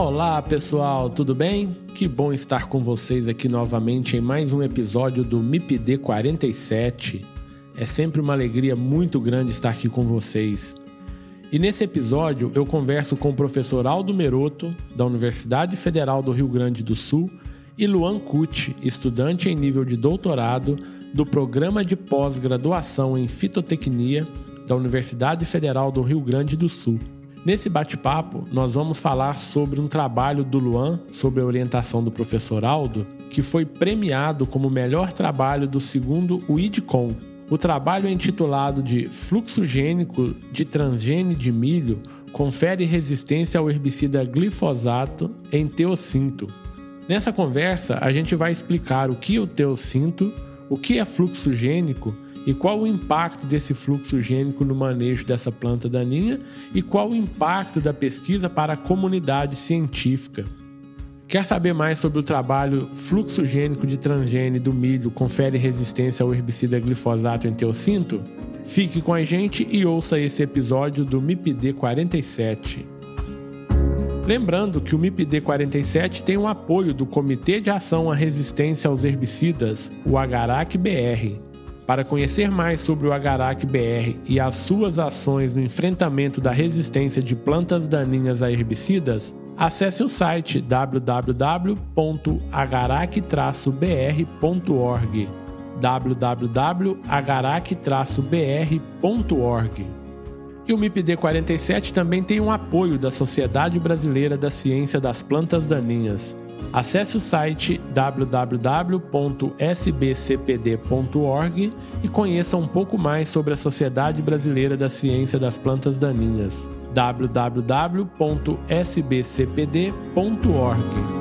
Olá pessoal, tudo bem? Que bom estar com vocês aqui novamente em mais um episódio do MIPD 47. É sempre uma alegria muito grande estar aqui com vocês. E nesse episódio eu converso com o professor Aldo Meroto, da Universidade Federal do Rio Grande do Sul, e Luan Cucci, estudante em nível de doutorado do Programa de Pós-Graduação em Fitotecnia da Universidade Federal do Rio Grande do Sul. Nesse bate-papo, nós vamos falar sobre um trabalho do Luan, sobre a orientação do professor Aldo, que foi premiado como melhor trabalho do segundo WIDCOM. O trabalho é intitulado de Fluxo Gênico de Transgene de Milho confere resistência ao herbicida glifosato em teocinto. Nessa conversa, a gente vai explicar o que é o teocinto, o que é fluxo gênico e qual o impacto desse fluxo gênico no manejo dessa planta daninha e qual o impacto da pesquisa para a comunidade científica. Quer saber mais sobre o trabalho fluxo gênico de transgene do milho confere resistência ao herbicida glifosato em teocinto? Fique com a gente e ouça esse episódio do MIPD 47. Lembrando que o MIPD 47 tem o apoio do Comitê de Ação à Resistência aos Herbicidas, o Agarac-BR, para conhecer mais sobre o Agarac BR e as suas ações no enfrentamento da resistência de plantas daninhas a herbicidas, acesse o site www.agarac-br.org www.agarac-br.org E o MIPD 47 também tem um apoio da Sociedade Brasileira da Ciência das Plantas Daninhas. Acesse o site www.sbcpd.org e conheça um pouco mais sobre a Sociedade Brasileira da Ciência das Plantas Daninhas. www.sbcpd.org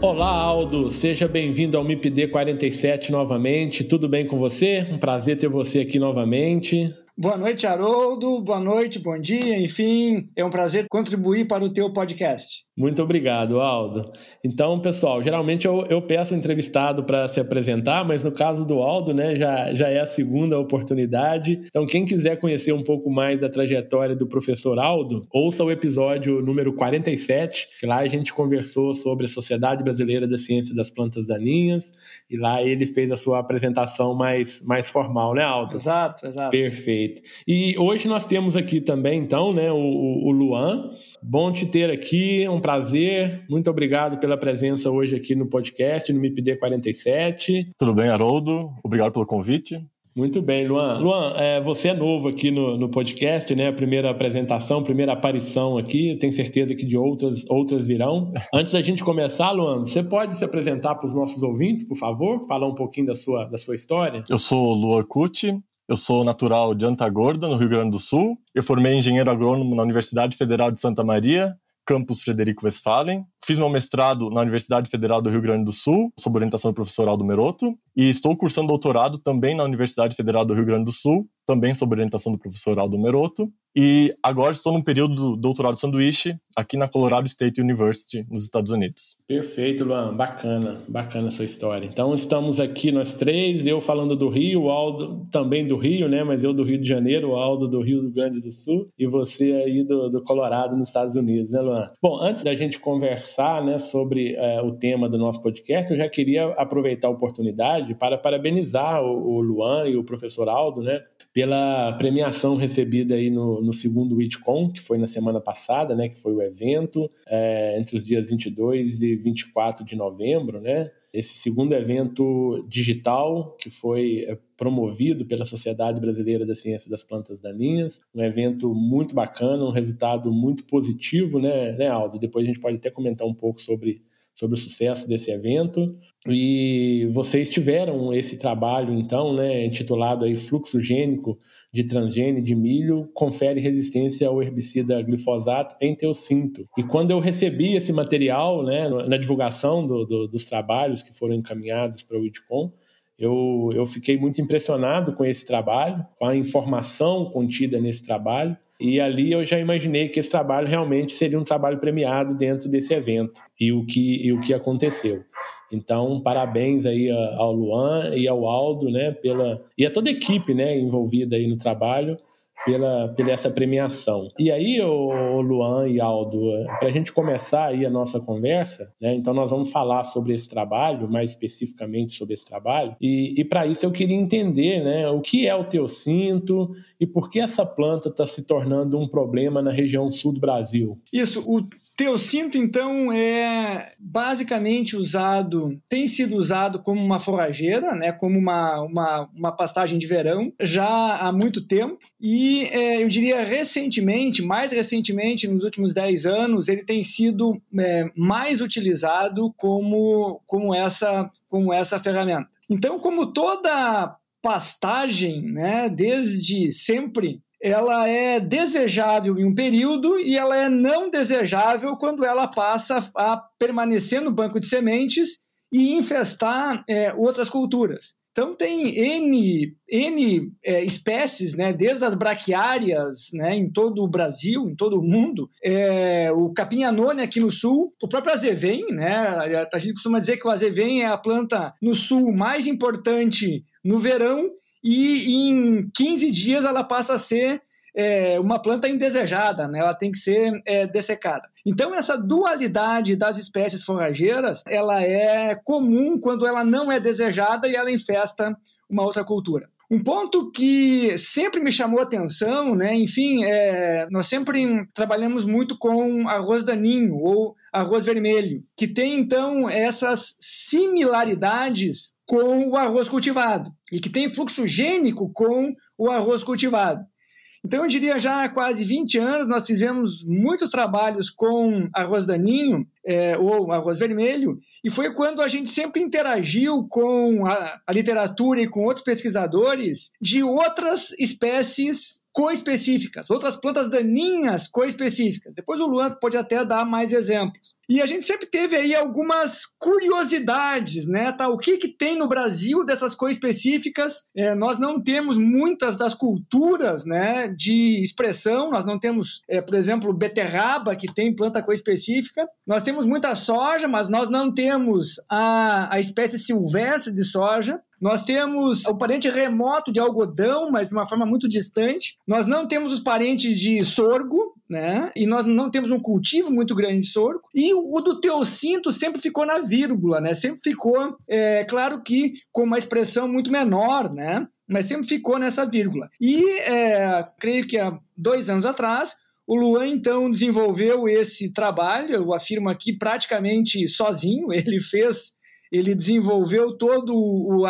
Olá, Aldo. Seja bem-vindo ao MIPD 47 novamente. Tudo bem com você? Um prazer ter você aqui novamente. Boa noite, Haroldo. Boa noite, bom dia. Enfim, é um prazer contribuir para o teu podcast. Muito obrigado, Aldo. Então, pessoal, geralmente eu, eu peço o entrevistado para se apresentar, mas no caso do Aldo, né, já, já é a segunda oportunidade. Então, quem quiser conhecer um pouco mais da trajetória do professor Aldo, ouça o episódio número 47, que lá a gente conversou sobre a Sociedade Brasileira da Ciência das Plantas Daninhas, e lá ele fez a sua apresentação mais, mais formal, né, Aldo? Exato, exato. Perfeito. E hoje nós temos aqui também, então, né, o, o Luan. Bom te ter aqui, um prazer. Muito obrigado pela presença hoje aqui no podcast, no MIPD 47. Tudo bem, Haroldo? Obrigado pelo convite. Muito bem, Luan. Luan, é, você é novo aqui no, no podcast, né? A primeira apresentação, primeira aparição aqui. Tenho certeza que de outras, outras virão. Antes da gente começar, Luan, você pode se apresentar para os nossos ouvintes, por favor? Falar um pouquinho da sua, da sua história? Eu sou Luan Cucci, eu sou natural de Antagorda, no Rio Grande do Sul. Eu formei engenheiro agrônomo na Universidade Federal de Santa Maria campus Frederico Westphalen. Fiz meu mestrado na Universidade Federal do Rio Grande do Sul, sob orientação do professor Aldo Meroto, e estou cursando doutorado também na Universidade Federal do Rio Grande do Sul, também sob orientação do professor Aldo Meroto. E agora estou no período do doutorado sanduíche aqui na Colorado State University, nos Estados Unidos. Perfeito, Luan. Bacana, bacana a sua história. Então estamos aqui nós três, eu falando do Rio, o Aldo também do Rio, né? Mas eu do Rio de Janeiro, o Aldo do Rio Grande do Sul e você aí do, do Colorado, nos Estados Unidos, né, Luan? Bom, antes da gente conversar né, sobre é, o tema do nosso podcast, eu já queria aproveitar a oportunidade para parabenizar o, o Luan e o professor Aldo, né? Pela premiação recebida aí no, no segundo WITCOM, que foi na semana passada, né? Que foi o evento, é, entre os dias 22 e 24 de novembro, né? Esse segundo evento digital, que foi é, promovido pela Sociedade Brasileira da Ciência das Plantas Daninhas, um evento muito bacana, um resultado muito positivo, né, né Aldo? Depois a gente pode até comentar um pouco sobre sobre o sucesso desse evento. E vocês tiveram esse trabalho, então, né, intitulado aí Fluxo Gênico de Transgênio de Milho confere resistência ao herbicida glifosato em teocinto. E quando eu recebi esse material, né, na divulgação do, do, dos trabalhos que foram encaminhados para o IDCOM, eu, eu fiquei muito impressionado com esse trabalho, com a informação contida nesse trabalho, e ali eu já imaginei que esse trabalho realmente seria um trabalho premiado dentro desse evento e o que, e o que aconteceu. Então, parabéns aí ao Luan e ao Aldo, né, pela e a toda a equipe, né, envolvida aí no trabalho pela, pela essa premiação. E aí, o Luan e Aldo, para a gente começar aí a nossa conversa, né, então nós vamos falar sobre esse trabalho, mais especificamente sobre esse trabalho, e, e para isso eu queria entender né, o que é o teocinto e por que essa planta está se tornando um problema na região sul do Brasil. Isso, o Teocinto, então, é basicamente usado, tem sido usado como uma forrageira, né, como uma, uma, uma pastagem de verão, já há muito tempo. E é, eu diria recentemente, mais recentemente, nos últimos 10 anos, ele tem sido é, mais utilizado como, como, essa, como essa ferramenta. Então, como toda pastagem, né, desde sempre ela é desejável em um período e ela é não desejável quando ela passa a permanecer no banco de sementes e infestar é, outras culturas. Então tem N, N é, espécies, né, desde as braquiárias né, em todo o Brasil, em todo o mundo, é, o capim anônia aqui no sul, o próprio azevém, né, a gente costuma dizer que o azevém é a planta no sul mais importante no verão e em 15 dias ela passa a ser é, uma planta indesejada, né? ela tem que ser é, dessecada. Então essa dualidade das espécies forrageiras, ela é comum quando ela não é desejada e ela infesta uma outra cultura. Um ponto que sempre me chamou atenção, né? Enfim, é, nós sempre trabalhamos muito com arroz daninho ou arroz vermelho, que tem então essas similaridades com o arroz cultivado e que tem fluxo gênico com o arroz cultivado. Então, eu diria já há quase 20 anos, nós fizemos muitos trabalhos com arroz daninho, é, ou arroz vermelho, e foi quando a gente sempre interagiu com a, a literatura e com outros pesquisadores de outras espécies coespecíficas, outras plantas daninhas coespecíficas. Depois o Luan pode até dar mais exemplos. E a gente sempre teve aí algumas curiosidades, né? Tá, o que, que tem no Brasil dessas coespecíficas? É, nós não temos muitas das culturas né, de expressão, nós não temos, é, por exemplo, beterraba, que tem planta coespecífica. Nós temos muita soja, mas nós não temos a, a espécie silvestre de soja. Nós temos o parente remoto de algodão, mas de uma forma muito distante. Nós não temos os parentes de sorgo, né? E nós não temos um cultivo muito grande de sorgo. E o do teocinto sempre ficou na vírgula, né? Sempre ficou, é, claro que com uma expressão muito menor, né? Mas sempre ficou nessa vírgula. E é, creio que há dois anos atrás, o Luan, então, desenvolveu esse trabalho, eu afirmo aqui, praticamente sozinho. Ele fez ele desenvolveu toda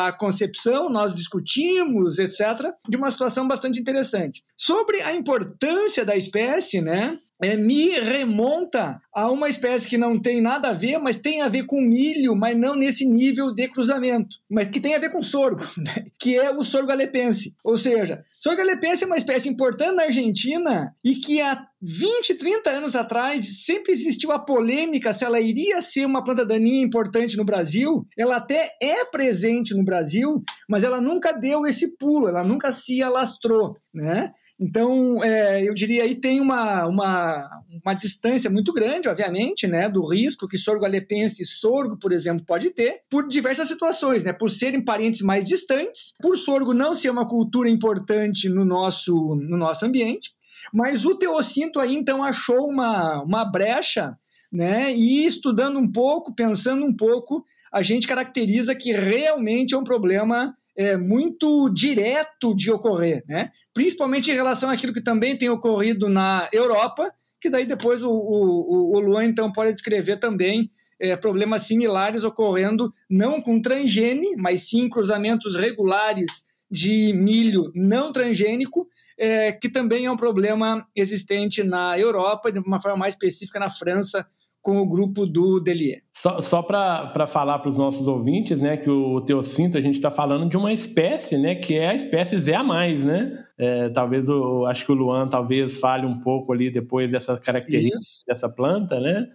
a concepção, nós discutimos, etc., de uma situação bastante interessante. Sobre a importância da espécie, né? É, me remonta a uma espécie que não tem nada a ver, mas tem a ver com milho, mas não nesse nível de cruzamento, mas que tem a ver com sorgo, né? que é o sorgo alepense. Ou seja, sorgo alepense é uma espécie importante na Argentina e que há 20, 30 anos atrás sempre existiu a polêmica se ela iria ser uma planta daninha importante no Brasil. Ela até é presente no Brasil, mas ela nunca deu esse pulo, ela nunca se alastrou, né? Então, é, eu diria aí tem uma, uma, uma distância muito grande, obviamente, né, do risco que sorgo alepense e sorgo, por exemplo, pode ter, por diversas situações, né, por serem parentes mais distantes, por sorgo não ser uma cultura importante no nosso, no nosso ambiente, mas o teocinto aí, então, achou uma, uma brecha, né, e estudando um pouco, pensando um pouco, a gente caracteriza que realmente é um problema é, muito direto de ocorrer, né? principalmente em relação àquilo que também tem ocorrido na Europa, que daí depois o, o, o Luan então pode descrever também é, problemas similares ocorrendo não com transgene, mas sim cruzamentos regulares de milho não transgênico, é, que também é um problema existente na Europa, de uma forma mais específica na França, com o grupo do Delier. Só, só para falar para os nossos ouvintes, né, que o teocinto a gente está falando de uma espécie, né, que é a espécie Z a mais, né? É, talvez o, acho que o Luan talvez fale um pouco ali depois dessa característica isso. dessa planta, né?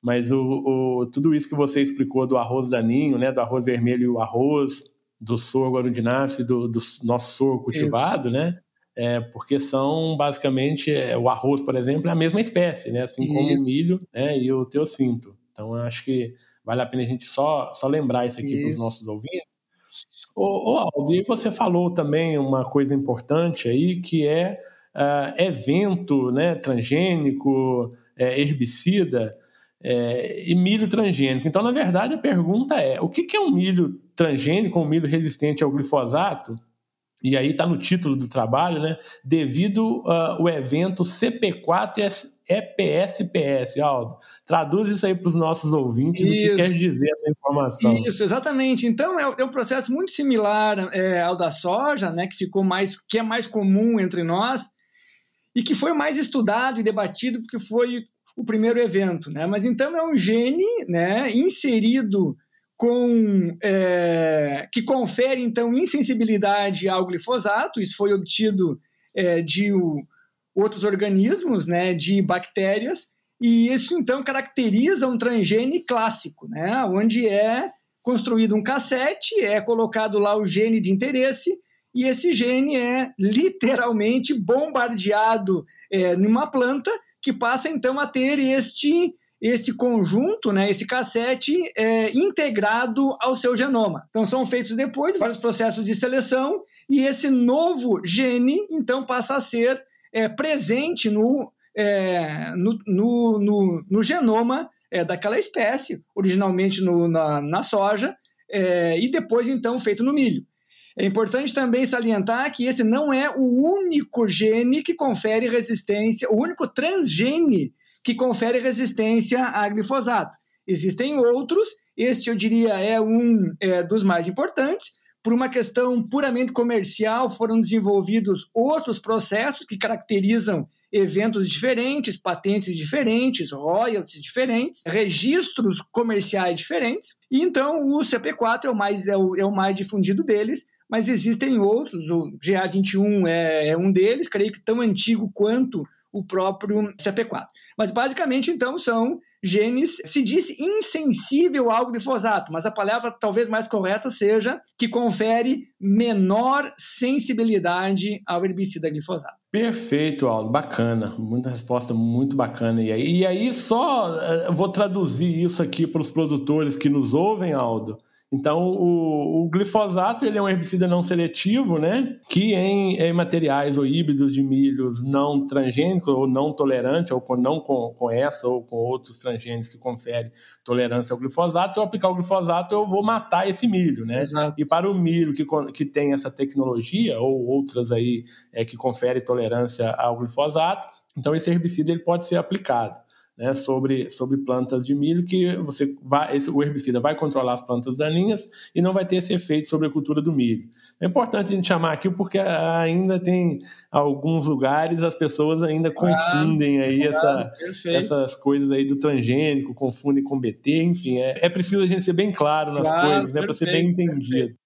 Mas o, o, tudo isso que você explicou do arroz daninho, né, do arroz vermelho e o arroz, do sorgo arudináceo, do, do nosso sorgo cultivado, isso. né? É, porque são basicamente é, o arroz, por exemplo, é a mesma espécie, né? Assim como isso. o milho né, e o teocinto. Então, acho que vale a pena a gente só, só lembrar isso aqui para os nossos ouvintes. Ô, ô, Aldo, e você falou também uma coisa importante aí, que é uh, evento né, transgênico, é, herbicida é, e milho transgênico. Então, na verdade, a pergunta é: o que, que é um milho transgênico, um milho resistente ao glifosato? E aí está no título do trabalho, né? Devido uh, o evento CP4 EPSPS, Aldo. Traduz isso aí para os nossos ouvintes, isso. o que quer dizer essa informação. Isso, exatamente. Então, é, é um processo muito similar é, ao da soja, né, que ficou mais, que é mais comum entre nós, e que foi mais estudado e debatido porque foi o primeiro evento. Né? Mas então é um gene né, inserido com é, que confere então insensibilidade ao glifosato. Isso foi obtido é, de o, outros organismos, né, de bactérias, e isso então caracteriza um transgene clássico, né, onde é construído um cassete, é colocado lá o gene de interesse e esse gene é literalmente bombardeado é, numa planta que passa então a ter este esse conjunto, né, esse cassete é, integrado ao seu genoma. Então são feitos depois vários processos de seleção e esse novo gene então passa a ser é, presente no, é, no, no, no, no, genoma é, daquela espécie, originalmente no, na, na soja, é, e depois então feito no milho. É importante também salientar que esse não é o único gene que confere resistência, o único transgene que confere resistência a glifosato. Existem outros, este eu diria é um é, dos mais importantes. Por uma questão puramente comercial, foram desenvolvidos outros processos que caracterizam eventos diferentes, patentes diferentes, royalties diferentes, registros comerciais diferentes. E então o CP4 é o mais, é o, é o mais difundido deles, mas existem outros. O GA21 é, é um deles, creio que tão antigo quanto o próprio CP4. Mas basicamente, então, são genes, se diz insensível ao glifosato, mas a palavra talvez mais correta seja que confere menor sensibilidade ao herbicida glifosato. Perfeito, Aldo, bacana, muita resposta muito bacana. E aí, e aí só uh, vou traduzir isso aqui para os produtores que nos ouvem, Aldo. Então, o, o, glifosato ele é um herbicida não seletivo, né? Que em, em, materiais ou híbridos de milhos não transgênicos ou não tolerantes, ou com, não com, com essa ou com outros transgênicos que conferem tolerância ao glifosato, se eu aplicar o glifosato, eu vou matar esse milho, né? Exato. E para o milho que, que tem essa tecnologia, ou outras aí é, que conferem tolerância ao glifosato, então esse herbicida ele pode ser aplicado né, sobre, sobre plantas de milho, que você vai, esse, o herbicida vai controlar as plantas daninhas e não vai ter esse efeito sobre a cultura do milho. É importante a gente chamar aqui porque ainda tem alguns lugares as pessoas ainda confundem aí essa, essas coisas aí do transgênico, confundem com BT, enfim, é, é preciso a gente ser bem claro nas claro, coisas, né, para ser bem entendido. Perfeito.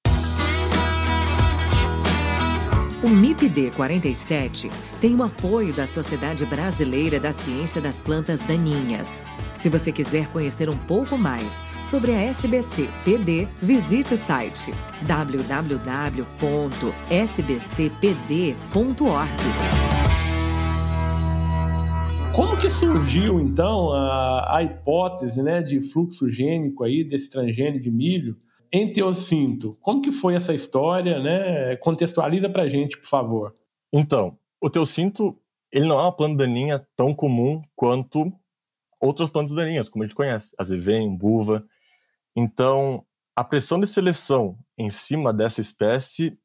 O MIPD 47 tem o apoio da Sociedade Brasileira da Ciência das Plantas Daninhas. Se você quiser conhecer um pouco mais sobre a SBC PD, visite o site www.sbcpd.org. Como que surgiu, então, a, a hipótese né, de fluxo gênico aí, desse transgênio de milho em teocinto? Como que foi essa história? Né? Contextualiza para gente, por favor. Então, o teocinto ele não é uma planta daninha tão comum quanto outras plantas daninhas, como a gente conhece, azevém, buva. Então, a pressão de seleção em cima dessa espécie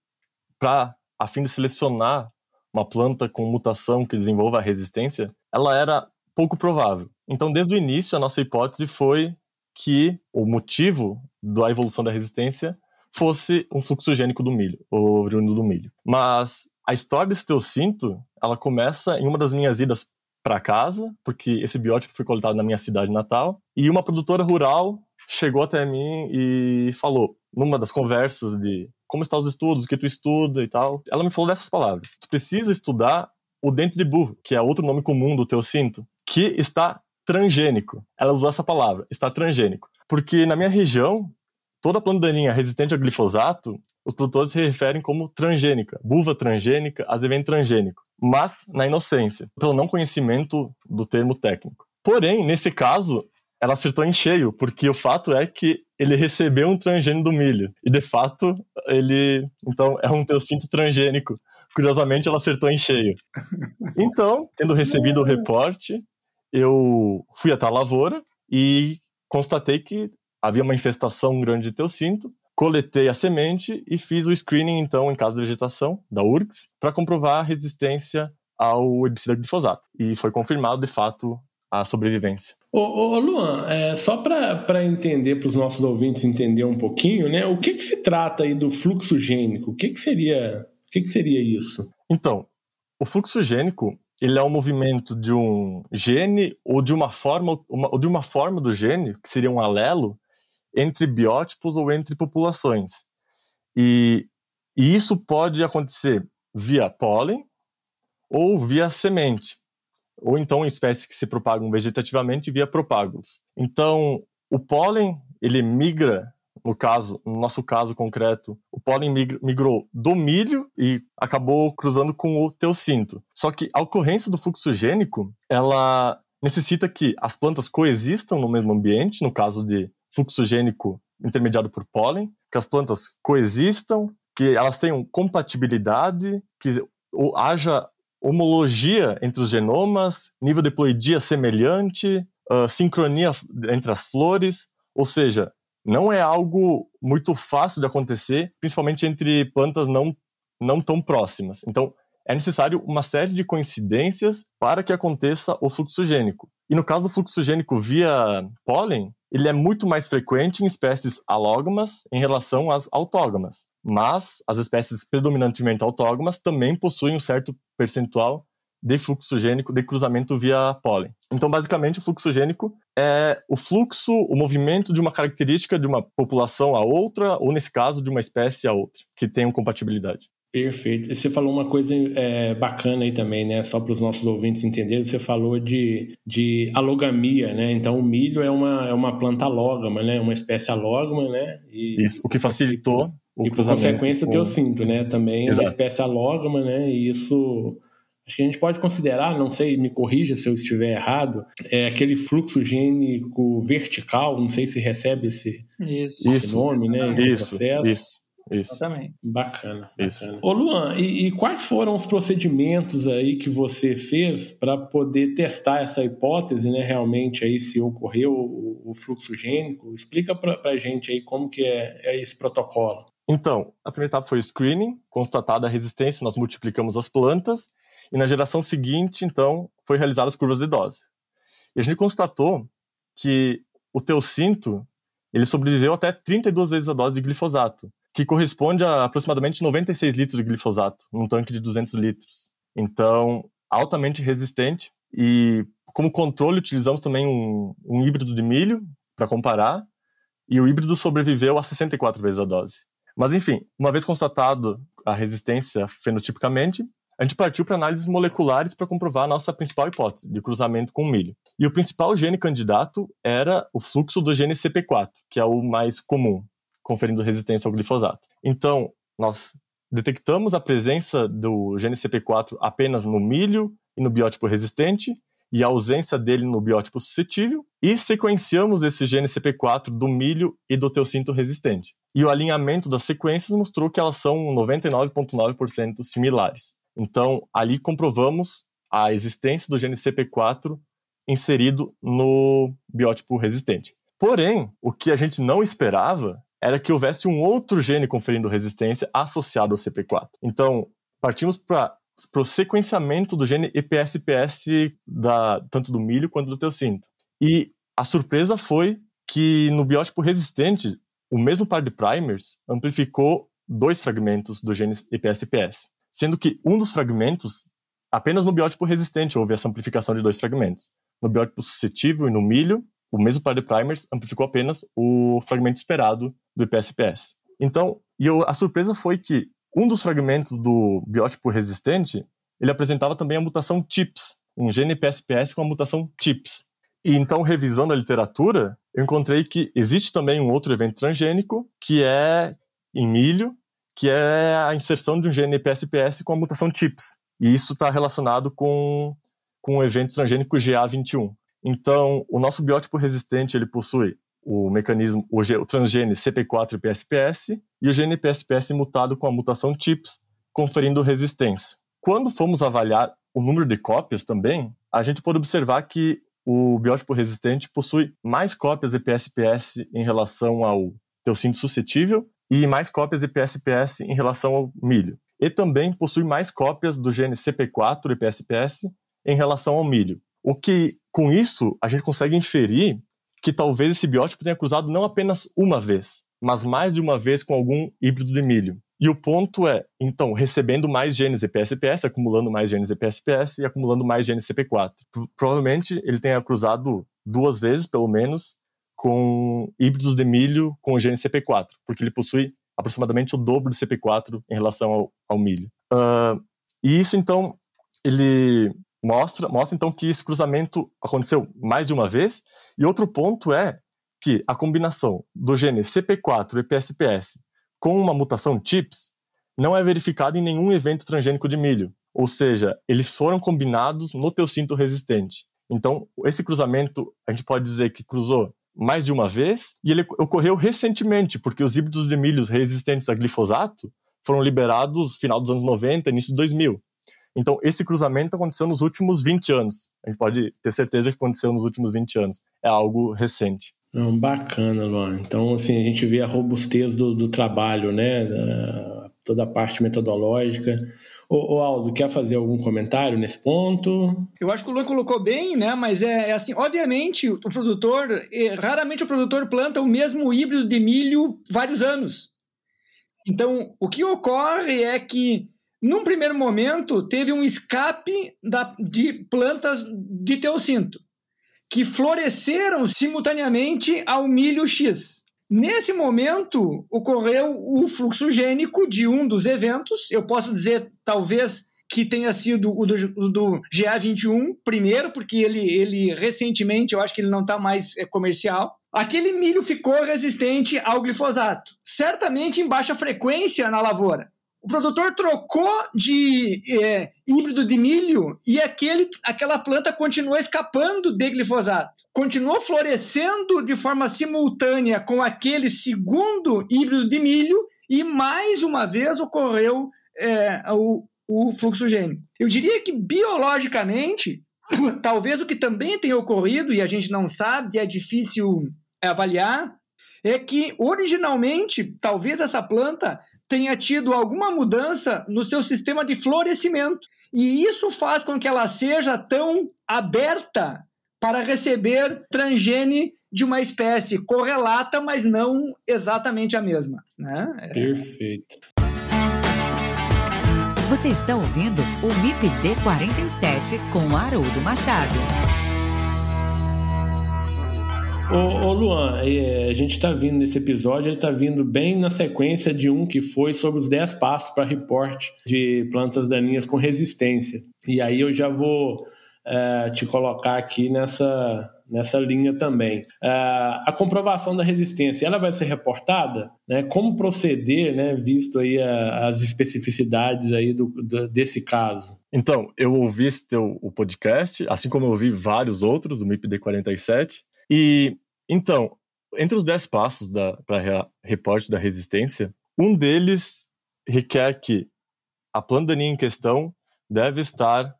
para a fim de selecionar uma planta com mutação que desenvolva resistência, ela era pouco provável. Então, desde o início, a nossa hipótese foi que o motivo da evolução da resistência fosse um fluxo gênico do milho, o oriundo do milho. Mas a história desse teocinto, ela começa em uma das minhas idas para casa, porque esse biótipo foi coletado na minha cidade natal, e uma produtora rural chegou até mim e falou, numa das conversas de como estão os estudos, o que tu estuda e tal, ela me falou dessas palavras. Tu precisa estudar o dente de burro, que é outro nome comum do teocinto, que está transgênico. Ela usou essa palavra, está transgênico. Porque na minha região, toda planta daninha resistente ao glifosato, os produtores se referem como transgênica, buva transgênica, azevém transgênico, mas na inocência, pelo não conhecimento do termo técnico. Porém, nesse caso, ela acertou em cheio, porque o fato é que ele recebeu um transgênio do milho. E de fato, ele então é um teocinto transgênico. Curiosamente, ela acertou em cheio. Então, tendo recebido o reporte, eu fui até a lavoura e constatei que havia uma infestação grande de teocinto coletei a semente e fiz o screening, então, em casa de vegetação, da URGS, para comprovar a resistência ao herbicida glifosato. E foi confirmado, de fato, a sobrevivência. Ô, ô Luan, é, só para entender, para os nossos ouvintes entender um pouquinho, né, o que, que se trata aí do fluxo gênico? O que, que, seria, o que, que seria isso? Então, o fluxo gênico ele é um movimento de um gene ou de uma forma uma, ou de uma forma do gene que seria um alelo entre biótipos ou entre populações. E, e isso pode acontecer via pólen ou via semente, ou então espécies que se propagam vegetativamente via propágulos. Então, o pólen, ele migra, no caso, no nosso caso concreto, o pólen migrou do milho e acabou cruzando com o teocinto. Só que a ocorrência do fluxo gênico, ela necessita que as plantas coexistam no mesmo ambiente, no caso de fluxo gênico intermediado por pólen, que as plantas coexistam, que elas tenham compatibilidade, que haja homologia entre os genomas, nível de ploidia semelhante, uh, sincronia entre as flores, ou seja, não é algo muito fácil de acontecer, principalmente entre plantas não, não tão próximas. Então, é necessário uma série de coincidências para que aconteça o fluxo gênico. E no caso do fluxo gênico via pólen, ele é muito mais frequente em espécies alógamas em relação às autógamas. Mas as espécies predominantemente autógamas também possuem um certo percentual de fluxo gênico de cruzamento via pólen. Então, basicamente, o fluxo gênico é o fluxo, o movimento de uma característica de uma população a outra, ou nesse caso, de uma espécie a outra, que tenham compatibilidade. Perfeito. Você falou uma coisa é, bacana aí também, né? Só para os nossos ouvintes entenderem, você falou de, de alogamia, né? Então o milho é uma, é uma planta alógama, né? Uma espécie alógama, né? E, Isso, o que facilitou o E por consequência, com... cinto, né? Também Exato. é uma espécie alógama, né? E isso acho que a gente pode considerar, não sei, me corrija se eu estiver errado, é aquele fluxo gênico vertical, não sei se recebe esse, esse nome, né? Esse isso, processo. Isso. Isso. Exatamente. Bacana. Isso. Bacana. Ô Luan, e, e, quais foram os procedimentos aí que você fez para poder testar essa hipótese, né? Realmente aí se ocorreu o, o fluxo gênico? Explica para a gente aí como que é, é esse protocolo. Então, a primeira etapa foi o screening, constatada a resistência, nós multiplicamos as plantas, e na geração seguinte, então, foi realizadas as curvas de dose. E a gente constatou que o teucinto, ele sobreviveu até 32 vezes a dose de glifosato, que corresponde a aproximadamente 96 litros de glifosato num tanque de 200 litros. Então, altamente resistente. E como controle, utilizamos também um, um híbrido de milho para comparar. E o híbrido sobreviveu a 64 vezes a dose. Mas, enfim, uma vez constatado a resistência fenotipicamente, a gente partiu para análises moleculares para comprovar a nossa principal hipótese de cruzamento com o milho. E o principal gene candidato era o fluxo do gene CP4, que é o mais comum, conferindo resistência ao glifosato. Então, nós detectamos a presença do gene CP4 apenas no milho e no biótipo resistente, e a ausência dele no biótipo suscetível e sequenciamos esse gene CP4 do milho e do teucinto resistente. E o alinhamento das sequências mostrou que elas são 99,9% similares. Então, ali comprovamos a existência do gene CP4 inserido no biótipo resistente. Porém, o que a gente não esperava era que houvesse um outro gene conferindo resistência associado ao CP4. Então, partimos para o sequenciamento do gene EPSPS da, tanto do milho quanto do teucinto. E a surpresa foi que no biótipo resistente, o mesmo par de primers amplificou dois fragmentos do gene EPSPS, sendo que um dos fragmentos, apenas no biótipo resistente houve essa amplificação de dois fragmentos. No biótipo suscetível e no milho, o mesmo par de primers amplificou apenas o fragmento esperado do IPSPS. Então, e eu, a surpresa foi que um dos fragmentos do biótipo resistente, ele apresentava também a mutação TIPS, um gene IPSPS com a mutação TIPS. E então, revisando a literatura, eu encontrei que existe também um outro evento transgênico, que é em milho, que é a inserção de um gene IPSPS com a mutação TIPS. E isso está relacionado com, com o evento transgênico GA21. Então, o nosso biótipo resistente ele possui o mecanismo, o, o transgene CP4 PSPS e o gene PSPS mutado com a mutação TIPS, conferindo resistência. Quando fomos avaliar o número de cópias também, a gente pode observar que o biótipo resistente possui mais cópias de PSPS em relação ao teucinto suscetível e mais cópias de PSPS em relação ao milho. E também possui mais cópias do gene CP4 e PSPS em relação ao milho. O que, com isso, a gente consegue inferir que talvez esse biótipo tenha cruzado não apenas uma vez, mas mais de uma vez com algum híbrido de milho. E o ponto é, então, recebendo mais genes EPSPS, acumulando mais genes EPSPS e acumulando mais genes CP4. Provavelmente ele tenha cruzado duas vezes, pelo menos, com híbridos de milho com o gene CP4, porque ele possui aproximadamente o dobro de CP4 em relação ao, ao milho. Uh, e isso, então, ele mostra, mostra então que esse cruzamento aconteceu mais de uma vez. E outro ponto é que a combinação do gene CP4 e PSPS com uma mutação TIPS não é verificada em nenhum evento transgênico de milho. Ou seja, eles foram combinados no teucinto resistente. Então, esse cruzamento, a gente pode dizer que cruzou mais de uma vez, e ele ocorreu recentemente, porque os híbridos de milhos resistentes a glifosato foram liberados no final dos anos 90, início de 2000. Então, esse cruzamento aconteceu nos últimos 20 anos. A gente pode ter certeza que aconteceu nos últimos 20 anos. É algo recente. Não, bacana, Luan. Então, assim, a gente vê a robustez do, do trabalho, né? Da, toda a parte metodológica. Ô, Aldo, quer fazer algum comentário nesse ponto? Eu acho que o Luan colocou bem, né? Mas é, é assim, obviamente, o produtor, raramente o produtor planta o mesmo híbrido de milho vários anos. Então, o que ocorre é que num primeiro momento, teve um escape da, de plantas de teocinto, que floresceram simultaneamente ao milho X. Nesse momento, ocorreu o fluxo gênico de um dos eventos. Eu posso dizer, talvez, que tenha sido o do, do GA21 primeiro, porque ele, ele recentemente, eu acho que ele não está mais é, comercial. Aquele milho ficou resistente ao glifosato, certamente em baixa frequência na lavoura o produtor trocou de é, híbrido de milho e aquele, aquela planta continuou escapando de glifosato. Continuou florescendo de forma simultânea com aquele segundo híbrido de milho e mais uma vez ocorreu é, o, o fluxo gênico. Eu diria que biologicamente, talvez o que também tenha ocorrido e a gente não sabe, é difícil avaliar, é que originalmente talvez essa planta tenha tido alguma mudança no seu sistema de florescimento. E isso faz com que ela seja tão aberta para receber transgene de uma espécie correlata, mas não exatamente a mesma. Né? É... Perfeito. Você está ouvindo o MIPD 47 com Haroldo Machado. Ô, ô Luan, é, a gente está vindo nesse episódio, ele está vindo bem na sequência de um que foi sobre os 10 passos para reporte de plantas daninhas com resistência. E aí eu já vou é, te colocar aqui nessa, nessa linha também. Uh, a comprovação da resistência, ela vai ser reportada? Né? Como proceder, né, visto aí a, as especificidades aí do, do, desse caso? Então, eu ouvi esse teu, o podcast, assim como eu ouvi vários outros do MIPD 47, e então, entre os 10 passos para reporte da resistência, um deles requer que a planta daninha em questão deve estar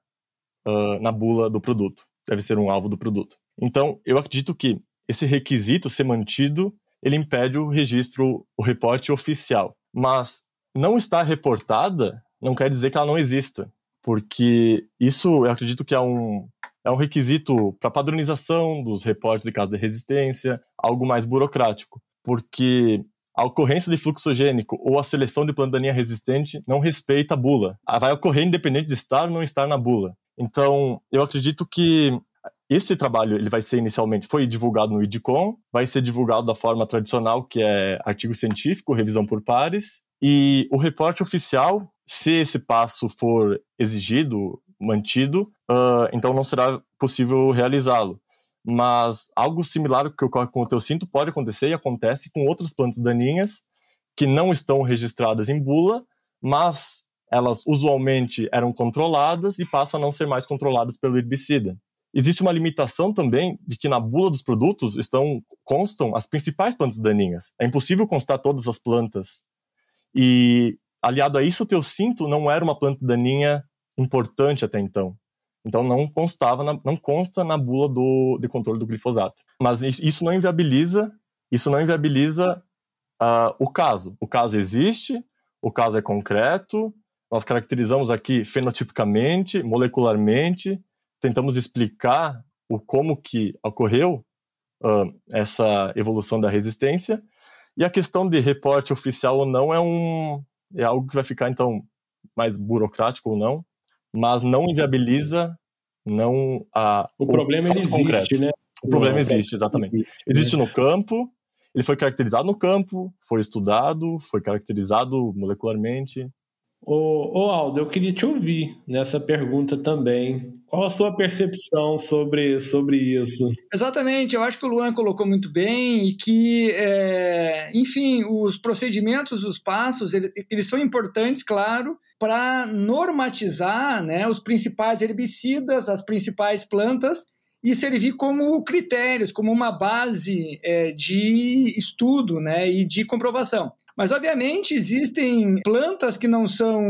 uh, na bula do produto, deve ser um alvo do produto. Então, eu acredito que esse requisito ser mantido, ele impede o registro, o reporte oficial. Mas não estar reportada não quer dizer que ela não exista, porque isso eu acredito que é um, é um requisito para padronização dos reportes de caso de resistência, algo mais burocrático, porque a ocorrência de fluxogênico ou a seleção de planta daninha resistente não respeita a bula. Vai ocorrer independente de estar ou não estar na bula. Então, eu acredito que esse trabalho ele vai ser inicialmente foi divulgado no IDCOM, vai ser divulgado da forma tradicional, que é artigo científico, revisão por pares, e o reporte oficial, se esse passo for exigido, mantido, uh, então não será possível realizá-lo. Mas algo similar que ocorre com o teu cinto pode acontecer e acontece com outras plantas daninhas que não estão registradas em bula, mas elas usualmente eram controladas e passam a não ser mais controladas pelo herbicida. Existe uma limitação também de que na bula dos produtos estão constam as principais plantas daninhas. É impossível constar todas as plantas. E aliado a isso, o teu cinto não era uma planta daninha importante até então. Então não constava, na, não consta na bula do, de controle do glifosato. Mas isso não inviabiliza, isso não inviabiliza uh, o caso. O caso existe, o caso é concreto. Nós caracterizamos aqui fenotipicamente, molecularmente, tentamos explicar o como que ocorreu uh, essa evolução da resistência. E a questão de reporte oficial ou não é um é algo que vai ficar então mais burocrático ou não, mas não inviabiliza não a o, o problema ele existe, concreto. né? O problema existe, exatamente. Existe, existe no campo, ele foi caracterizado no campo, foi estudado, foi caracterizado molecularmente. Ô, ô Aldo, eu queria te ouvir nessa pergunta também. Qual a sua percepção sobre, sobre isso? Exatamente, eu acho que o Luan colocou muito bem e que, é, enfim, os procedimentos, os passos, eles são importantes, claro, para normatizar né, os principais herbicidas, as principais plantas e servir como critérios, como uma base é, de estudo né, e de comprovação. Mas, obviamente, existem plantas que não são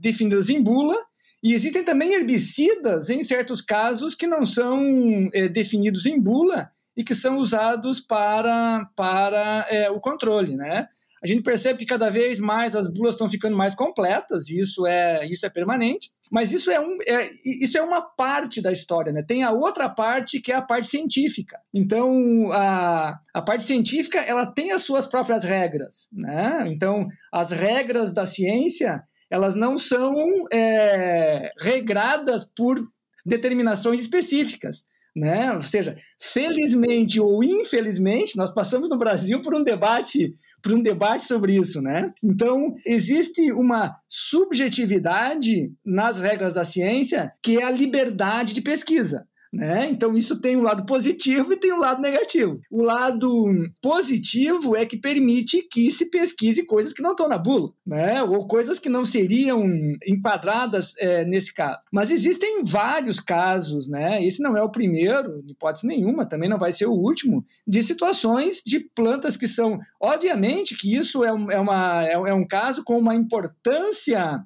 definidas em bula e existem também herbicidas, em certos casos, que não são é, definidos em bula e que são usados para, para é, o controle, né? A gente percebe que cada vez mais as bulas estão ficando mais completas, e isso é, isso é permanente. Mas isso é, um, é, isso é uma parte da história, né? Tem a outra parte que é a parte científica. Então, a, a parte científica ela tem as suas próprias regras, né? Então, as regras da ciência elas não são é, regradas por determinações específicas. Né? Ou seja, felizmente ou infelizmente, nós passamos no Brasil por um debate por um debate sobre isso, né? Então, existe uma subjetividade nas regras da ciência que é a liberdade de pesquisa. Né? Então, isso tem um lado positivo e tem um lado negativo. O lado positivo é que permite que se pesquise coisas que não estão na bula, né? ou coisas que não seriam enquadradas é, nesse caso. Mas existem vários casos, né? esse não é o primeiro, hipótese nenhuma, também não vai ser o último, de situações de plantas que são. Obviamente que isso é, um, é, uma, é, é um caso com uma importância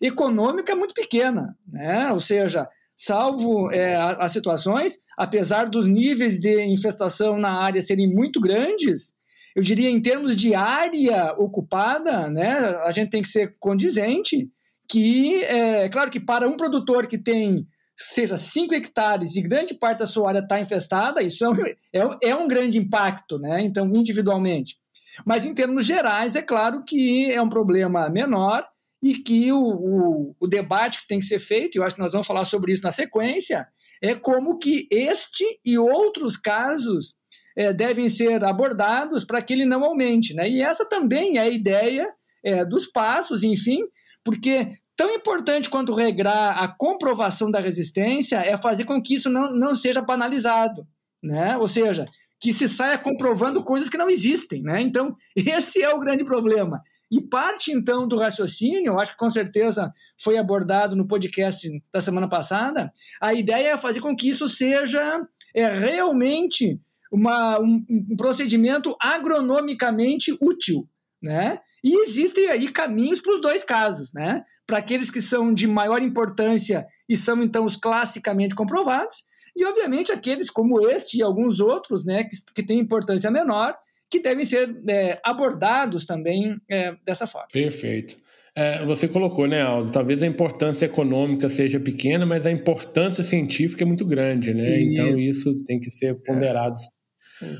econômica muito pequena, né? ou seja, salvo é, as situações, apesar dos níveis de infestação na área serem muito grandes, eu diria em termos de área ocupada, né, a gente tem que ser condizente, que é claro que para um produtor que tem seja 5 hectares e grande parte da sua área está infestada, isso é um, é, é um grande impacto, né? Então, individualmente. Mas em termos gerais, é claro que é um problema menor e que o, o, o, debate que tem que ser feito, e eu acho que nós vamos falar sobre isso na sequência, é como que este e outros casos é, devem ser abordados para que ele não aumente. Né? E essa também é a ideia é, dos passos, enfim, porque tão importante quanto regrar a comprovação da resistência é fazer com que isso não, não seja banalizado. né? Ou seja, que se saia comprovando coisas que não existem, né? Então, esse é o grande problema. E parte, então, do raciocínio, acho que com certeza foi abordado no podcast da semana passada, a ideia é fazer com que isso seja é, realmente uma, um, um procedimento agronomicamente útil, né? E existem aí caminhos para os dois casos, né? Para aqueles que são de maior importância e são, então, os classicamente comprovados, e, obviamente, aqueles como este e alguns outros, né, que, que têm importância menor, que devem ser é, abordados também é, dessa forma. Perfeito. É, você colocou, né, Aldo? Talvez a importância econômica seja pequena, mas a importância científica é muito grande, né? Isso. Então isso tem que ser ponderado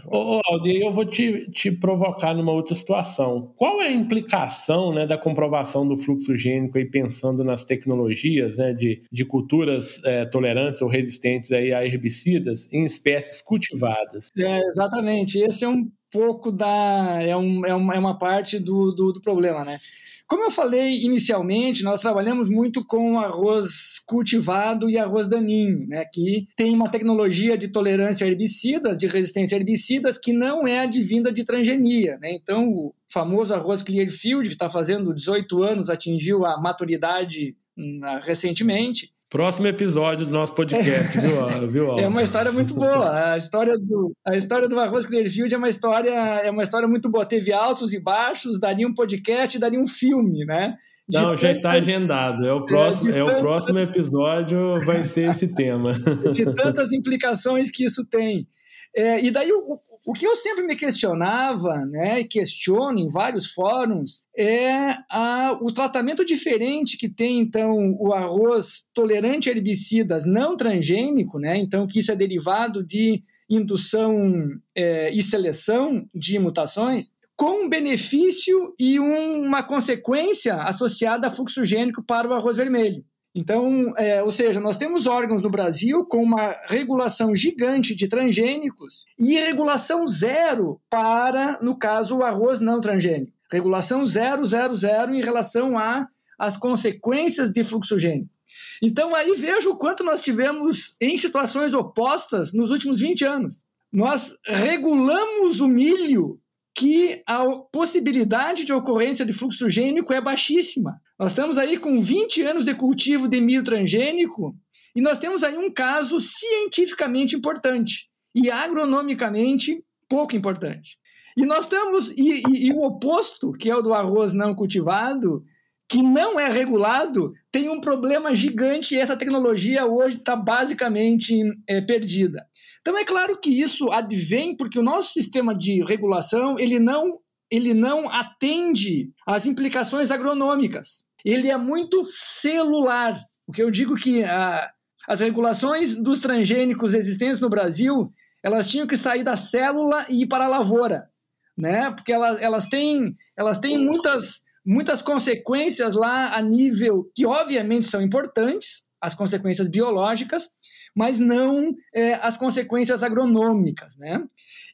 Ô, Aldi, eu vou te, te provocar numa outra situação. Qual é a implicação né, da comprovação do fluxo gênico aí pensando nas tecnologias né, de, de culturas é, tolerantes ou resistentes aí a herbicidas em espécies cultivadas? É, exatamente. Esse é um pouco da. é, um, é, uma, é uma parte do, do, do problema, né? Como eu falei inicialmente, nós trabalhamos muito com arroz cultivado e arroz daninho, né, que tem uma tecnologia de tolerância a herbicidas, de resistência a herbicidas, que não é advinda de transgenia. Né? Então, o famoso arroz Clearfield, que está fazendo 18 anos, atingiu a maturidade hum, recentemente, Próximo episódio do nosso podcast, viu, viu É uma história muito boa. A história do, a história do Arroz Clearfield é uma história, é uma história muito boa. Teve altos e baixos, daria um podcast, daria um filme, né? De Não, já está agendado. É o próximo, é, é o próximo episódio, vai ser esse tema. De tantas implicações que isso tem. É, e daí o, o que eu sempre me questionava, né, e questiono em vários fóruns, é a, o tratamento diferente que tem, então, o arroz tolerante a herbicidas não transgênico, né, então, que isso é derivado de indução é, e seleção de mutações, com um benefício e uma consequência associada a fluxo gênico para o arroz vermelho. Então, é, ou seja, nós temos órgãos no Brasil com uma regulação gigante de transgênicos e regulação zero para, no caso, o arroz não transgênico. Regulação zero, zero, zero em relação às consequências de fluxogênico. Então, aí vejo o quanto nós tivemos em situações opostas nos últimos 20 anos. Nós regulamos o milho que a possibilidade de ocorrência de fluxogênico é baixíssima. Nós estamos aí com 20 anos de cultivo de milho transgênico e nós temos aí um caso cientificamente importante e agronomicamente pouco importante. E nós estamos, e, e, e, o oposto, que é o do arroz não cultivado, que não é regulado, tem um problema gigante e essa tecnologia hoje está basicamente é, perdida. Então é claro que isso advém porque o nosso sistema de regulação ele não, ele não atende às implicações agronômicas ele é muito celular. O que eu digo que a, as regulações dos transgênicos existentes no Brasil, elas tinham que sair da célula e ir para a lavoura, né? Porque elas, elas têm, elas têm muitas, muitas consequências lá a nível que obviamente são importantes, as consequências biológicas, mas não é, as consequências agronômicas. Né?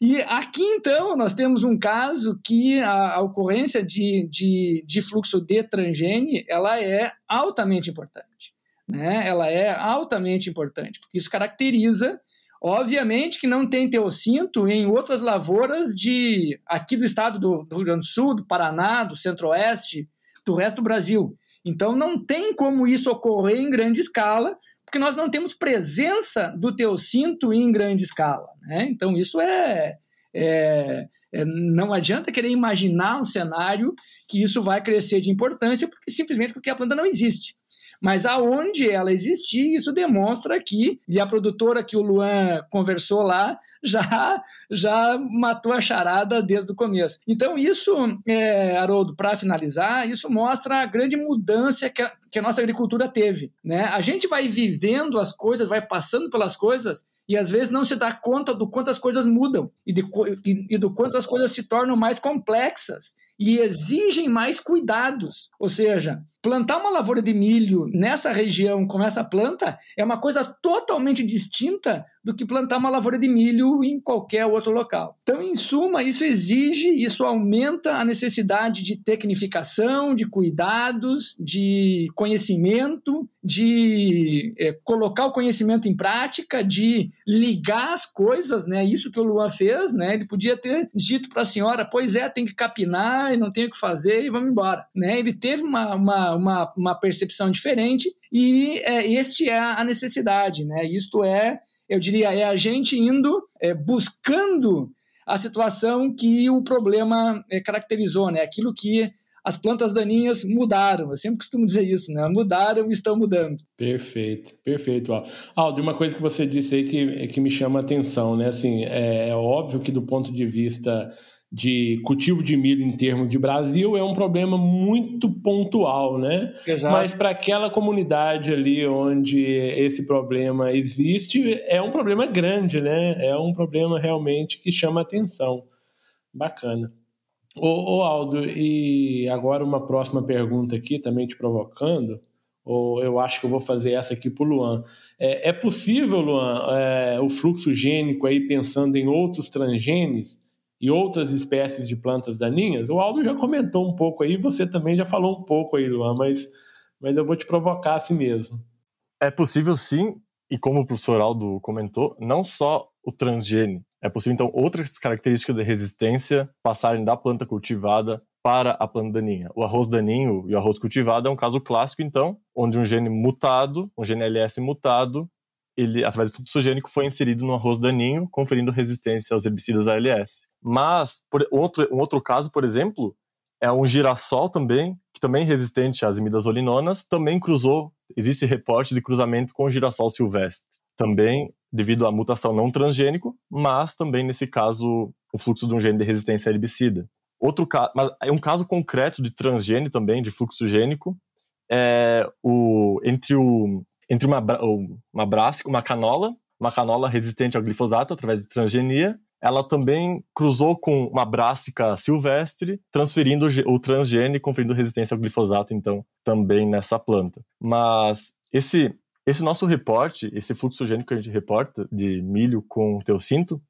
E aqui, então, nós temos um caso que a, a ocorrência de, de, de, fluxo de transgene ela é altamente importante. Né? Ela é altamente importante, porque isso caracteriza, obviamente, que não tem teocinto em outras lavouras de aqui do estado do, do Rio Grande do Sul, do Paraná, do Centro-Oeste, do resto do Brasil. Então, não tem como isso ocorrer em grande escala, porque nós não temos presença do teocinto em grande escala. Né? Então, isso é, é, é, Não adianta querer imaginar um cenário que isso vai crescer de importância, porque simplesmente porque a planta não existe. Mas aonde ela existir, isso demonstra que, e a produtora que o Luan conversou lá, já, já matou a charada desde o começo. Então, isso, é, Haroldo, para finalizar, isso mostra a grande mudança que que a nossa agricultura teve. Né? A gente vai vivendo as coisas, vai passando pelas coisas e às vezes não se dá conta do quanto as coisas mudam e, de, e, e do quanto as coisas se tornam mais complexas e exigem mais cuidados. Ou seja, plantar uma lavoura de milho nessa região com essa planta é uma coisa totalmente distinta do que plantar uma lavoura de milho em qualquer outro local. Então, em suma, isso exige, isso aumenta a necessidade de tecnificação, de cuidados, de conhecimento, de é, colocar o conhecimento em prática, de ligar as coisas, né? Isso que o Luan fez, né? Ele podia ter dito para a senhora, pois é, tem que capinar não tem o que fazer e vamos embora, né? Ele teve uma, uma, uma, uma percepção diferente e é, este é a necessidade, né? Isto é eu diria, é a gente indo é, buscando a situação que o problema é, caracterizou, né? Aquilo que as plantas daninhas mudaram. Eu sempre costumo dizer isso, né? Mudaram e estão mudando. Perfeito, perfeito, Aldo. Aldo, uma coisa que você disse aí que, que me chama a atenção, né? Assim, é, é óbvio que do ponto de vista de cultivo de milho em termos de Brasil é um problema muito pontual, né? Exato. Mas para aquela comunidade ali onde esse problema existe, é um problema grande, né? É um problema realmente que chama atenção. Bacana. Ô, ô Aldo, e agora uma próxima pergunta aqui, também te provocando, ou eu acho que eu vou fazer essa aqui para o Luan. É, é, possível, Luan, é, o fluxo gênico aí pensando em outros transgenes, e outras espécies de plantas daninhas, o Aldo já comentou um pouco aí, você também já falou um pouco aí, Luan, mas, mas eu vou te provocar assim mesmo. É possível sim, e como o professor Aldo comentou, não só o transgênio, é possível então outras características de resistência passarem da planta cultivada para a planta daninha. O arroz daninho e o arroz cultivado é um caso clássico, então, onde um gene mutado, um gene LS mutado, ele, através do fluxo gênico, foi inserido no arroz daninho, conferindo resistência aos herbicidas ALS. Mas, por, outro, um outro caso, por exemplo, é um girassol também, que também é resistente às imidazolinonas, também cruzou, existe reporte de cruzamento com o girassol silvestre. Também devido à mutação não transgênico, mas também, nesse caso, o fluxo de um gene de resistência a herbicida. Outro caso, mas é um caso concreto de transgênio também, de fluxo gênico, é o, entre, o, entre uma, uma brássica, uma canola, uma canola resistente ao glifosato através de transgenia, ela também cruzou com uma brássica silvestre, transferindo o transgene, conferindo resistência ao glifosato, então, também nessa planta. Mas esse, esse nosso reporte, esse fluxo gênico que a gente reporta de milho com teocinto,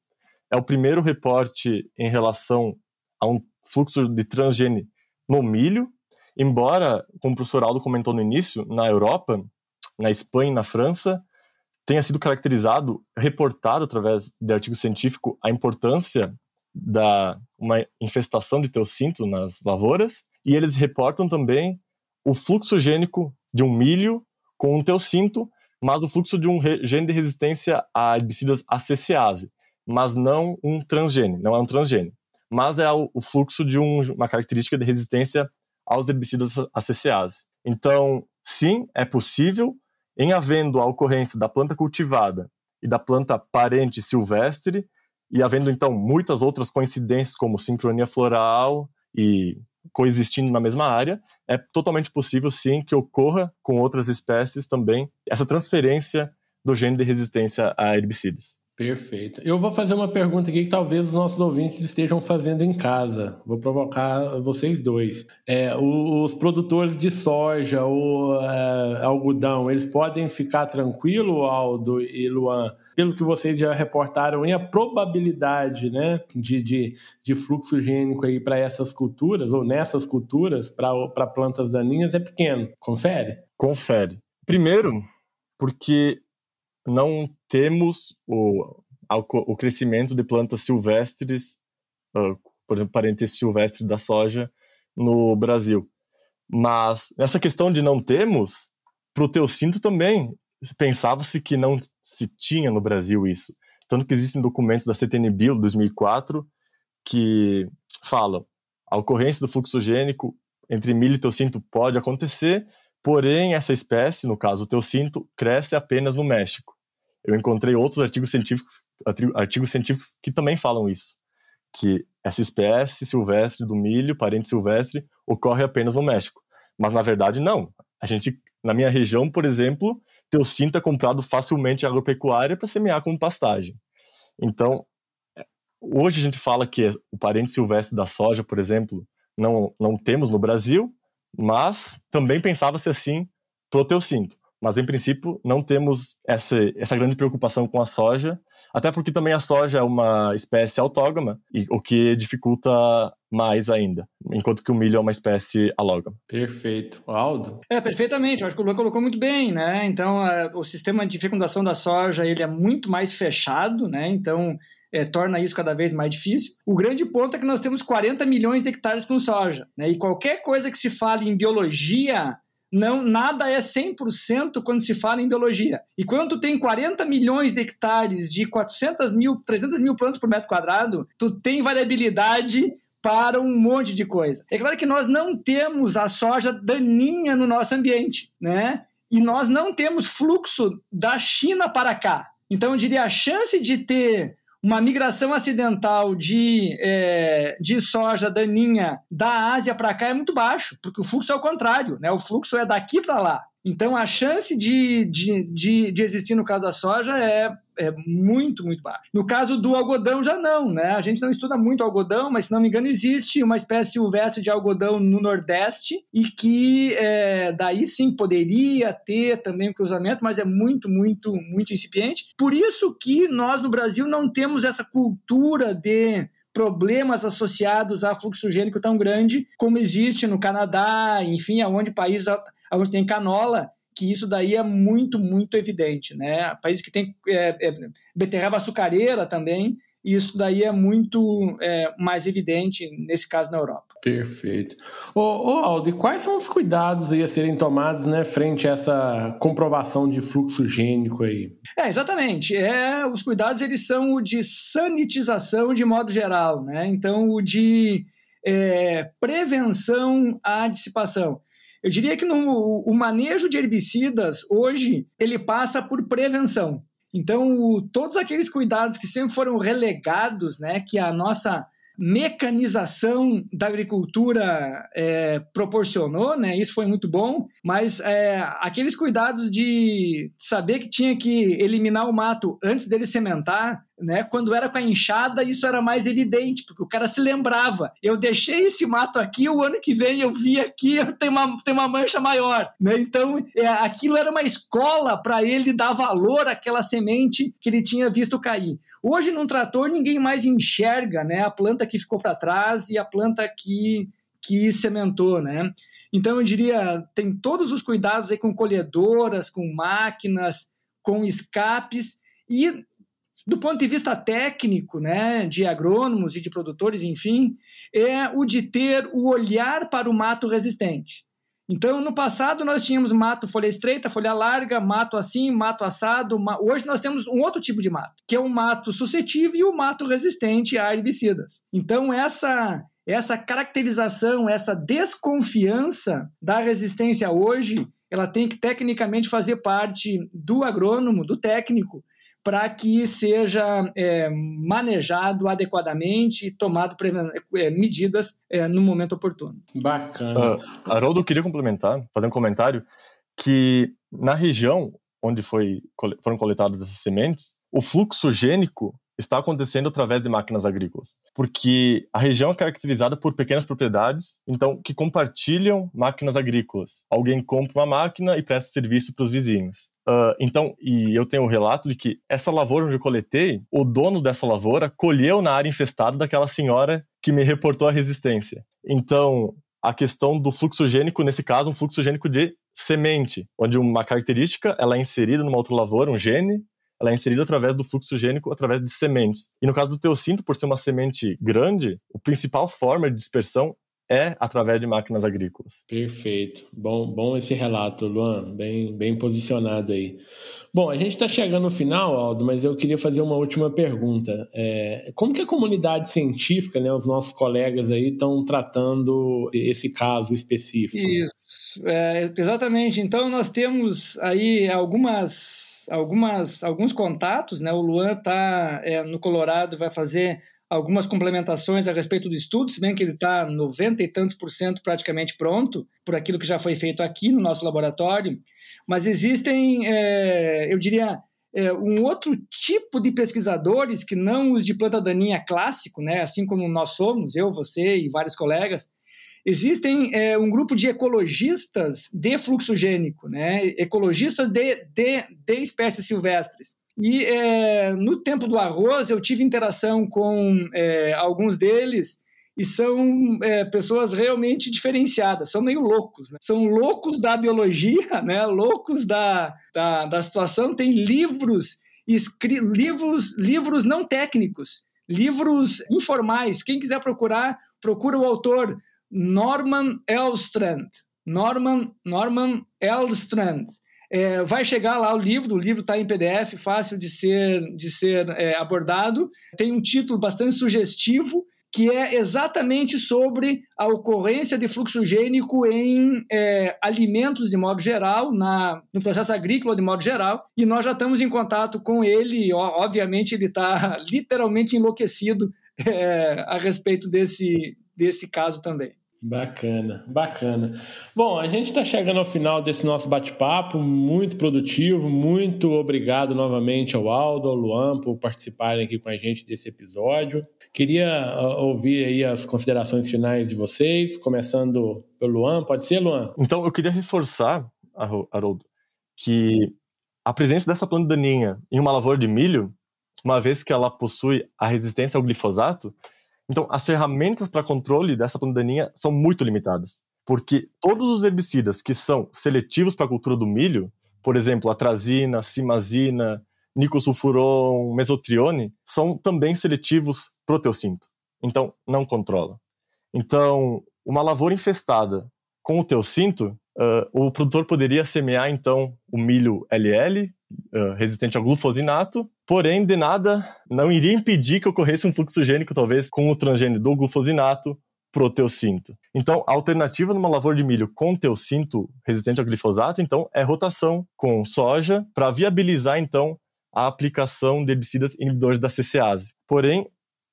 é o primeiro reporte em relação a um fluxo de transgene no milho, embora, como o professor Aldo comentou no início, na Europa, na Espanha e na França, tenha sido caracterizado, reportado através de artigo científico a importância da uma infestação de teocinto nas lavouras e eles reportam também o fluxo gênico de um milho com um teocinto, mas o fluxo de um gene de resistência a herbicidas ACCase, mas não um transgene, não é um transgene, mas é o fluxo de um, uma característica de resistência aos herbicidas ACCase. Então, sim, é possível em havendo a ocorrência da planta cultivada e da planta parente silvestre, e havendo então muitas outras coincidências, como sincronia floral e coexistindo na mesma área, é totalmente possível sim que ocorra com outras espécies também essa transferência do gene de resistência a herbicidas. Perfeito. Eu vou fazer uma pergunta aqui que talvez os nossos ouvintes estejam fazendo em casa. Vou provocar vocês dois. É, os produtores de soja ou é, algodão, eles podem ficar tranquilo, Aldo e Luan, pelo que vocês já reportaram, e a probabilidade né, de, de, de fluxo gênico para essas culturas, ou nessas culturas, para plantas daninhas, é pequeno. Confere? Confere. Primeiro, porque não temos o, o crescimento de plantas silvestres, uh, por exemplo, parentesco silvestre da soja no Brasil. Mas nessa questão de não temos, para o teocinto também pensava-se que não se tinha no Brasil isso. Tanto que existem documentos da CTNBio 2004 que falam a ocorrência do fluxo gênico entre milho e teocinto pode acontecer, Porém, essa espécie, no caso o teocinto, cresce apenas no México. Eu encontrei outros artigos científicos, artigos científicos que também falam isso, que essa espécie silvestre do milho, parente silvestre, ocorre apenas no México. Mas na verdade não. A gente, na minha região, por exemplo, teocinto é comprado facilmente agropecuária para semear como pastagem. Então, hoje a gente fala que o parente silvestre da soja, por exemplo, não, não temos no Brasil, mas também pensava-se assim pro teocinto. Mas, em princípio, não temos essa, essa grande preocupação com a soja, até porque também a soja é uma espécie autógama, e, o que dificulta mais ainda, enquanto que o milho é uma espécie alógama. Perfeito. Aldo? É, perfeitamente. Eu acho que o Luan colocou muito bem, né? Então, a, o sistema de fecundação da soja, ele é muito mais fechado, né? Então, é, torna isso cada vez mais difícil. O grande ponto é que nós temos 40 milhões de hectares com soja, né? E qualquer coisa que se fale em biologia não nada é 100% quando se fala em biologia. E quando tem 40 milhões de hectares de 400 mil, 300 mil plantas por metro quadrado, tu tem variabilidade para um monte de coisa. É claro que nós não temos a soja daninha no nosso ambiente, né? E nós não temos fluxo da China para cá. Então, eu diria a chance de ter uma migração acidental de, é, de soja daninha da Ásia para cá é muito baixo, porque o fluxo é o contrário, né? o fluxo é daqui para lá. Então, a chance de, de, de, de, existir no caso da soja é, é muito, muito baixa. No caso do algodão, já não, né? A gente não estuda muito algodão, mas, se não me engano, existe uma espécie silvestre de algodão no Nordeste e que é, daí sim poderia ter também um cruzamento, mas é muito, muito, muito incipiente. Por isso que nós, no Brasil, não temos essa cultura de problemas associados a fluxo gênico tão grande como existe no Canadá, enfim, aonde países onde tem canola, que isso daí é muito, muito evidente. Né? Países que tem é, é, beterraba açucareira também, e isso daí é muito é, mais evidente nesse caso na Europa. Perfeito. Ô, ô Aldo, e quais são os cuidados aí a serem tomados né, frente a essa comprovação de fluxo gênico aí? É, exatamente. É, os cuidados eles são o de sanitização de modo geral, né? Então, o de é, prevenção à dissipação. Eu diria que no, o manejo de herbicidas hoje ele passa por prevenção. Então, todos aqueles cuidados que sempre foram relegados, né, que a nossa mecanização da agricultura é, proporcionou, né? Isso foi muito bom, mas é, aqueles cuidados de saber que tinha que eliminar o mato antes dele sementar, né? Quando era com a enxada, isso era mais evidente, porque o cara se lembrava. Eu deixei esse mato aqui, o ano que vem eu vi aqui, tem uma, tem uma mancha maior, né? Então, é, aquilo era uma escola para ele dar valor àquela semente que ele tinha visto cair. Hoje, num trator, ninguém mais enxerga né, a planta que ficou para trás e a planta que, que sementou. Né? Então, eu diria, tem todos os cuidados aí com colhedoras, com máquinas, com escapes e do ponto de vista técnico, né, de agrônomos e de produtores, enfim, é o de ter o olhar para o mato resistente. Então, no passado, nós tínhamos mato folha estreita, folha larga, mato assim, mato assado. Ma... Hoje nós temos um outro tipo de mato, que é o mato suscetível e o mato resistente a herbicidas. Então, essa, essa caracterização, essa desconfiança da resistência hoje, ela tem que tecnicamente fazer parte do agrônomo, do técnico, para que seja é, manejado adequadamente e tomado é, medidas é, no momento oportuno. Bacana. Uh, Haroldo, eu queria complementar, fazer um comentário, que na região onde foi, foram coletadas essas sementes, o fluxo gênico está acontecendo através de máquinas agrícolas, porque a região é caracterizada por pequenas propriedades, então que compartilham máquinas agrícolas. Alguém compra uma máquina e presta serviço para os vizinhos. Uh, então, e eu tenho o um relato de que essa lavoura onde eu coletei, o dono dessa lavoura colheu na área infestada daquela senhora que me reportou a resistência. Então, a questão do fluxo gênico, nesse caso, um fluxo gênico de semente, onde uma característica ela é inserida numa outra lavoura, um gene, ela é inserida através do fluxo gênico, através de sementes. E no caso do teocinto, por ser uma semente grande, a principal forma de dispersão é através de máquinas agrícolas. Perfeito. Bom, bom esse relato, Luan. Bem, bem posicionado aí. Bom, a gente está chegando no final, Aldo, mas eu queria fazer uma última pergunta. É, como que a comunidade científica, né, os nossos colegas aí, estão tratando esse caso específico? Isso, é, exatamente. Então, nós temos aí algumas, algumas, alguns contatos, né? O Luan está é, no Colorado, vai fazer algumas complementações a respeito do estudo, se bem que ele está 90 e tantos por cento praticamente pronto, por aquilo que já foi feito aqui no nosso laboratório, mas existem, é, eu diria, é, um outro tipo de pesquisadores que não os de planta daninha clássico, né, assim como nós somos, eu, você e vários colegas, existem é, um grupo de ecologistas de fluxogênico, né? ecologistas de, de, de espécies silvestres. E é, no tempo do arroz eu tive interação com é, alguns deles e são é, pessoas realmente diferenciadas, são meio loucos, né? são loucos da biologia, né? loucos da, da, da situação, tem livros, escri livros, livros não técnicos, livros informais, quem quiser procurar, procura o autor Norman Elstrand, Norman, Norman Elstrand, é, vai chegar lá o livro, o livro está em PDF, fácil de ser, de ser é, abordado. Tem um título bastante sugestivo, que é exatamente sobre a ocorrência de fluxo gênico em é, alimentos de modo geral, na, no processo agrícola de modo geral, e nós já estamos em contato com ele, obviamente ele está literalmente enlouquecido é, a respeito desse, desse caso também. Bacana, bacana. Bom, a gente está chegando ao final desse nosso bate-papo, muito produtivo. Muito obrigado novamente ao Aldo, ao Luan por participarem aqui com a gente desse episódio. Queria ouvir aí as considerações finais de vocês, começando pelo Luan. Pode ser, Luan? Então, eu queria reforçar, Haroldo, que a presença dessa planta daninha em uma lavoura de milho, uma vez que ela possui a resistência ao glifosato, então, as ferramentas para controle dessa planta daninha são muito limitadas, porque todos os herbicidas que são seletivos para a cultura do milho, por exemplo, atrazina, simazina, nicosulfuron, mesotrione, são também seletivos para o teucinto. Então, não controla. Então, uma lavoura infestada com o teucinto, uh, o produtor poderia semear, então, o milho LL, uh, resistente ao glufosinato, porém, de nada, não iria impedir que ocorresse um fluxo gênico, talvez, com o transgênio do glufosinato pro teucinto. Então, a alternativa numa lavoura de milho com teucinto resistente ao glifosato, então, é rotação com soja para viabilizar, então, a aplicação de herbicidas inibidores da CCase. Porém,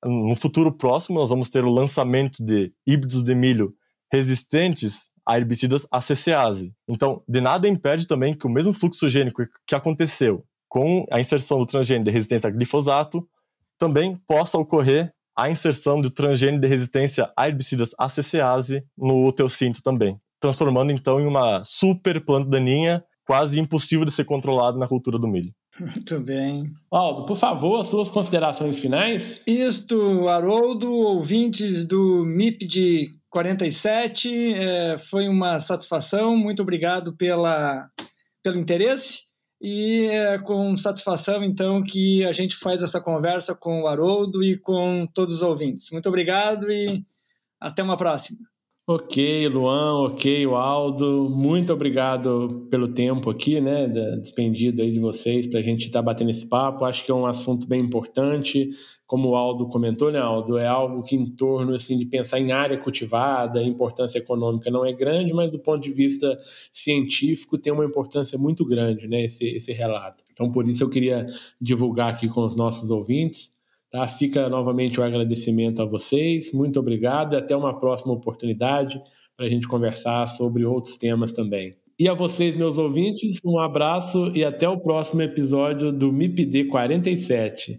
no futuro próximo, nós vamos ter o lançamento de híbridos de milho resistentes a herbicidas ACCase. Então, de nada impede também que o mesmo fluxo gênico que aconteceu com a inserção do transgênio de resistência a glifosato também possa ocorrer a inserção do transgênio de resistência a herbicidas ACCase no teucinto também, transformando então em uma super planta daninha quase impossível de ser controlada na cultura do milho. Muito bem. Aldo, por favor, as suas considerações finais. Isto, Haroldo, ouvintes do MIP de 47. É, foi uma satisfação. Muito obrigado pela, pelo interesse. E é com satisfação, então, que a gente faz essa conversa com o Haroldo e com todos os ouvintes. Muito obrigado e até uma próxima. Ok, Luan, ok, Aldo, muito obrigado pelo tempo aqui, né, despendido aí de vocês para a gente estar tá batendo esse papo. Acho que é um assunto bem importante como o Aldo comentou, né, Aldo, é algo que em torno assim, de pensar em área cultivada, importância econômica não é grande, mas do ponto de vista científico tem uma importância muito grande, né, esse, esse relato. Então, por isso eu queria divulgar aqui com os nossos ouvintes. Tá? Fica novamente o agradecimento a vocês, muito obrigado e até uma próxima oportunidade para a gente conversar sobre outros temas também. E a vocês, meus ouvintes, um abraço e até o próximo episódio do MIPD 47.